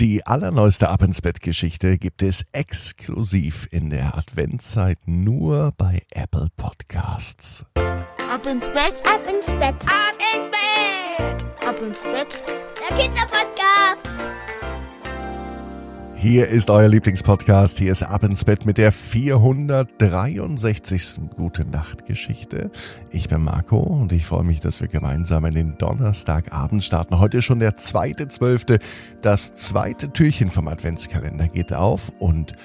Die allerneueste Ab ins Bett Geschichte gibt es exklusiv in der Adventszeit nur bei Apple Podcasts. Ab ins Bett, ab ins Bett, ab ins Bett, ab ins Bett, der Kinderpodcast. Hier ist euer Lieblingspodcast. Hier ist Ab ins Bett mit der 463. Gute Nacht Geschichte. Ich bin Marco und ich freue mich, dass wir gemeinsam in den Donnerstagabend starten. Heute schon der zweite Zwölfte. Das zweite Türchen vom Adventskalender geht auf und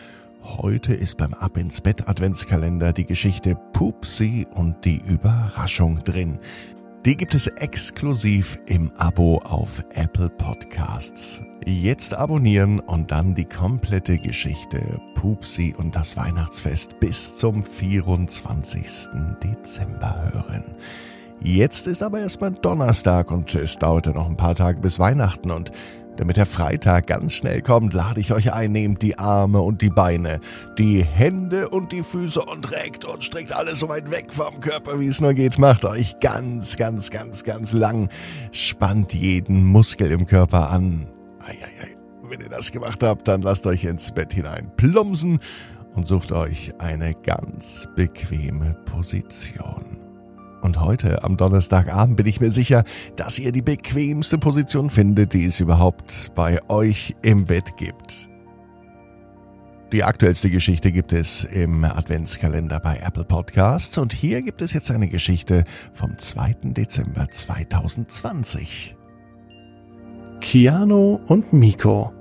Heute ist beim Ab ins Bett Adventskalender die Geschichte Pupsi und die Überraschung drin. Die gibt es exklusiv im Abo auf Apple Podcasts. Jetzt abonnieren und dann die komplette Geschichte Pupsi und das Weihnachtsfest bis zum 24. Dezember hören. Jetzt ist aber erstmal Donnerstag und es dauerte noch ein paar Tage bis Weihnachten und damit der Freitag ganz schnell kommt, lade ich euch ein, nehmt die Arme und die Beine, die Hände und die Füße und reckt und streckt alles so weit weg vom Körper, wie es nur geht. Macht euch ganz, ganz, ganz, ganz lang. Spannt jeden Muskel im Körper an. Eieiei. Wenn ihr das gemacht habt, dann lasst euch ins Bett hinein plumpsen und sucht euch eine ganz bequeme Position. Und heute, am Donnerstagabend, bin ich mir sicher, dass ihr die bequemste Position findet, die es überhaupt bei euch im Bett gibt. Die aktuellste Geschichte gibt es im Adventskalender bei Apple Podcasts und hier gibt es jetzt eine Geschichte vom 2. Dezember 2020. Keanu und Miko.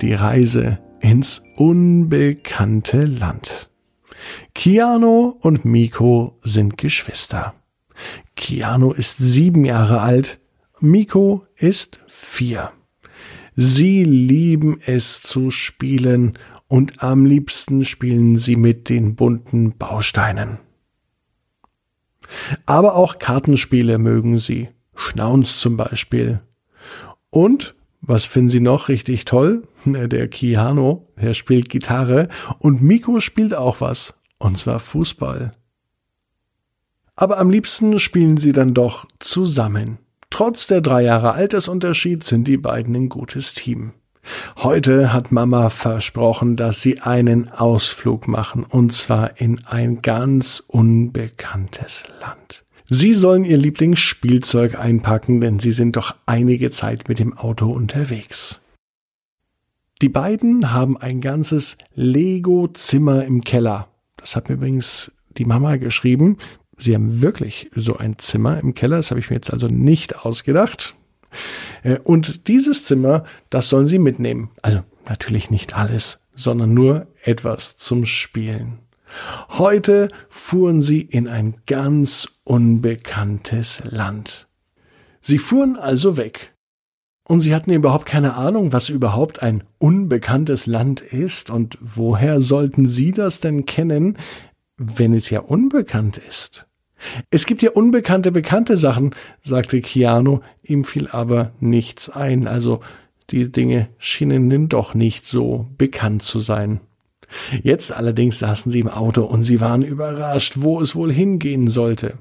Die Reise ins unbekannte Land. Keanu und Miko sind Geschwister. Keanu ist sieben Jahre alt, Miko ist vier. Sie lieben es zu spielen und am liebsten spielen sie mit den bunten Bausteinen. Aber auch Kartenspiele mögen sie, Schnauz zum Beispiel. Und, was finden sie noch richtig toll? Der Keanu, der spielt Gitarre und Miko spielt auch was, und zwar Fußball. Aber am liebsten spielen sie dann doch zusammen. Trotz der drei Jahre Altersunterschied sind die beiden ein gutes Team. Heute hat Mama versprochen, dass sie einen Ausflug machen, und zwar in ein ganz unbekanntes Land. Sie sollen ihr Lieblingsspielzeug einpacken, denn sie sind doch einige Zeit mit dem Auto unterwegs. Die beiden haben ein ganzes Lego-Zimmer im Keller. Das hat mir übrigens die Mama geschrieben. Sie haben wirklich so ein Zimmer im Keller, das habe ich mir jetzt also nicht ausgedacht. Äh, und dieses Zimmer, das sollen Sie mitnehmen. Also natürlich nicht alles, sondern nur etwas zum Spielen. Heute fuhren sie in ein ganz unbekanntes Land. Sie fuhren also weg. Und sie hatten überhaupt keine Ahnung, was überhaupt ein unbekanntes Land ist und woher sollten sie das denn kennen, wenn es ja unbekannt ist. Es gibt ja unbekannte, bekannte Sachen, sagte Keanu, ihm fiel aber nichts ein, also die Dinge schienen denn doch nicht so bekannt zu sein. Jetzt allerdings saßen sie im Auto und sie waren überrascht, wo es wohl hingehen sollte.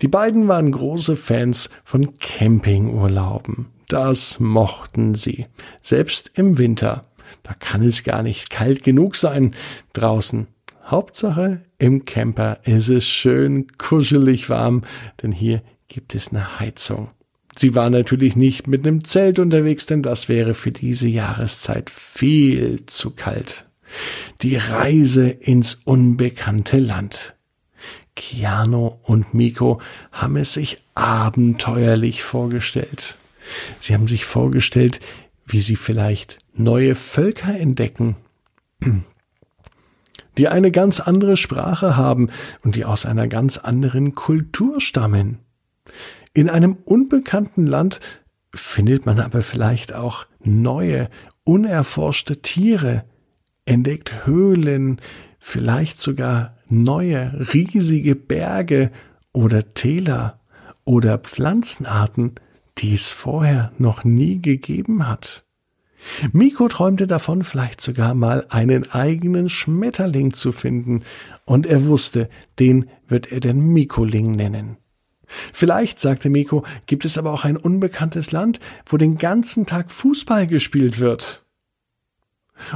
Die beiden waren große Fans von Campingurlauben. Das mochten sie, selbst im Winter. Da kann es gar nicht kalt genug sein draußen. Hauptsache, im Camper ist es schön kuschelig warm, denn hier gibt es eine Heizung. Sie war natürlich nicht mit einem Zelt unterwegs, denn das wäre für diese Jahreszeit viel zu kalt. Die Reise ins unbekannte Land. Keanu und Miko haben es sich abenteuerlich vorgestellt. Sie haben sich vorgestellt, wie sie vielleicht neue Völker entdecken, die eine ganz andere Sprache haben und die aus einer ganz anderen Kultur stammen. In einem unbekannten Land findet man aber vielleicht auch neue, unerforschte Tiere, entdeckt Höhlen, vielleicht sogar neue, riesige Berge oder Täler oder Pflanzenarten, die es vorher noch nie gegeben hat. Miko träumte davon, vielleicht sogar mal einen eigenen Schmetterling zu finden, und er wusste, den wird er den Mikoling nennen. Vielleicht, sagte Miko, gibt es aber auch ein unbekanntes Land, wo den ganzen Tag Fußball gespielt wird.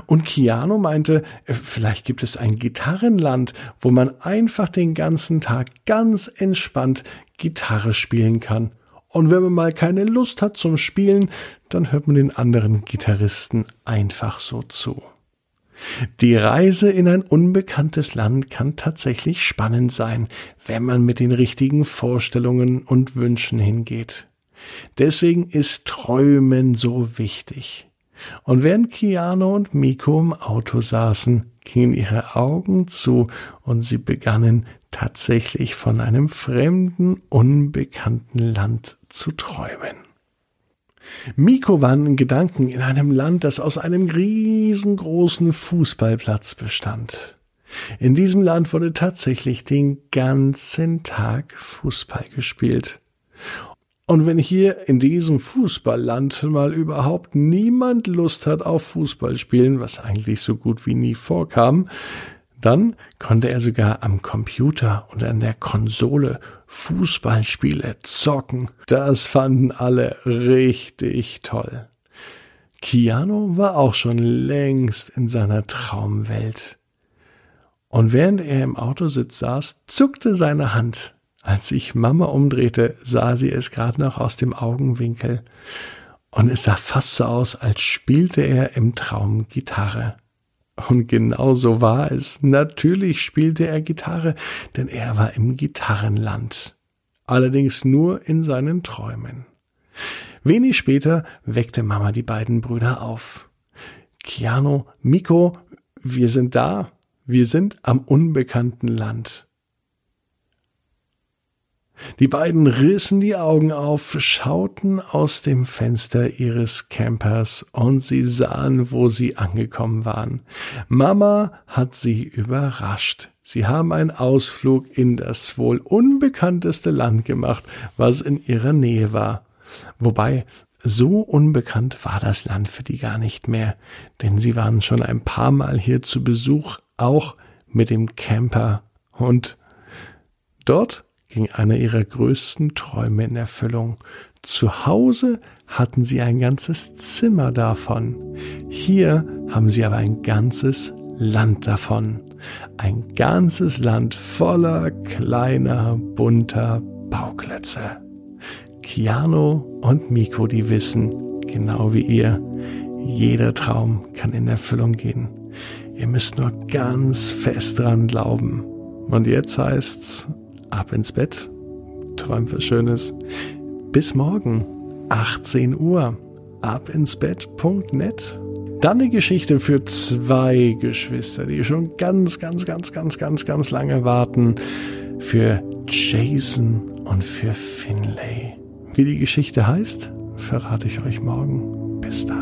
Und Keanu meinte, äh, vielleicht gibt es ein Gitarrenland, wo man einfach den ganzen Tag ganz entspannt Gitarre spielen kann. Und wenn man mal keine Lust hat zum Spielen, dann hört man den anderen Gitarristen einfach so zu. Die Reise in ein unbekanntes Land kann tatsächlich spannend sein, wenn man mit den richtigen Vorstellungen und Wünschen hingeht. Deswegen ist Träumen so wichtig. Und während Keanu und Miko im Auto saßen, gingen ihre Augen zu und sie begannen tatsächlich von einem fremden, unbekannten Land zu träumen. Miko war in Gedanken in einem Land, das aus einem riesengroßen Fußballplatz bestand. In diesem Land wurde tatsächlich den ganzen Tag Fußball gespielt. Und wenn hier in diesem Fußballland mal überhaupt niemand Lust hat auf Fußball spielen, was eigentlich so gut wie nie vorkam, dann konnte er sogar am Computer und an der Konsole Fußballspiele zocken. Das fanden alle richtig toll. Keanu war auch schon längst in seiner Traumwelt. Und während er im Autositz saß, zuckte seine Hand. Als sich Mama umdrehte, sah sie es gerade noch aus dem Augenwinkel. Und es sah fast so aus, als spielte er im Traum Gitarre. Und genau so war es. Natürlich spielte er Gitarre, denn er war im Gitarrenland. Allerdings nur in seinen Träumen. Wenig später weckte Mama die beiden Brüder auf. Keanu, Miko, wir sind da. Wir sind am unbekannten Land. Die beiden rissen die Augen auf, schauten aus dem Fenster ihres Campers und sie sahen, wo sie angekommen waren. Mama hat sie überrascht. Sie haben einen Ausflug in das wohl unbekannteste Land gemacht, was in ihrer Nähe war. Wobei, so unbekannt war das Land für die gar nicht mehr, denn sie waren schon ein paar Mal hier zu Besuch, auch mit dem Camper. Und dort ging einer ihrer größten Träume in Erfüllung. Zu Hause hatten sie ein ganzes Zimmer davon. Hier haben sie aber ein ganzes Land davon. Ein ganzes Land voller kleiner, bunter Bauklötze. Keanu und Miko, die wissen, genau wie ihr, jeder Traum kann in Erfüllung gehen. Ihr müsst nur ganz fest dran glauben. Und jetzt heißt's, ab ins Bett, träumt was Schönes. Bis morgen, 18 Uhr, abinsbett.net. Dann eine Geschichte für zwei Geschwister, die schon ganz, ganz, ganz, ganz, ganz, ganz lange warten. Für Jason und für Finlay. Wie die Geschichte heißt, verrate ich euch morgen. Bis dann.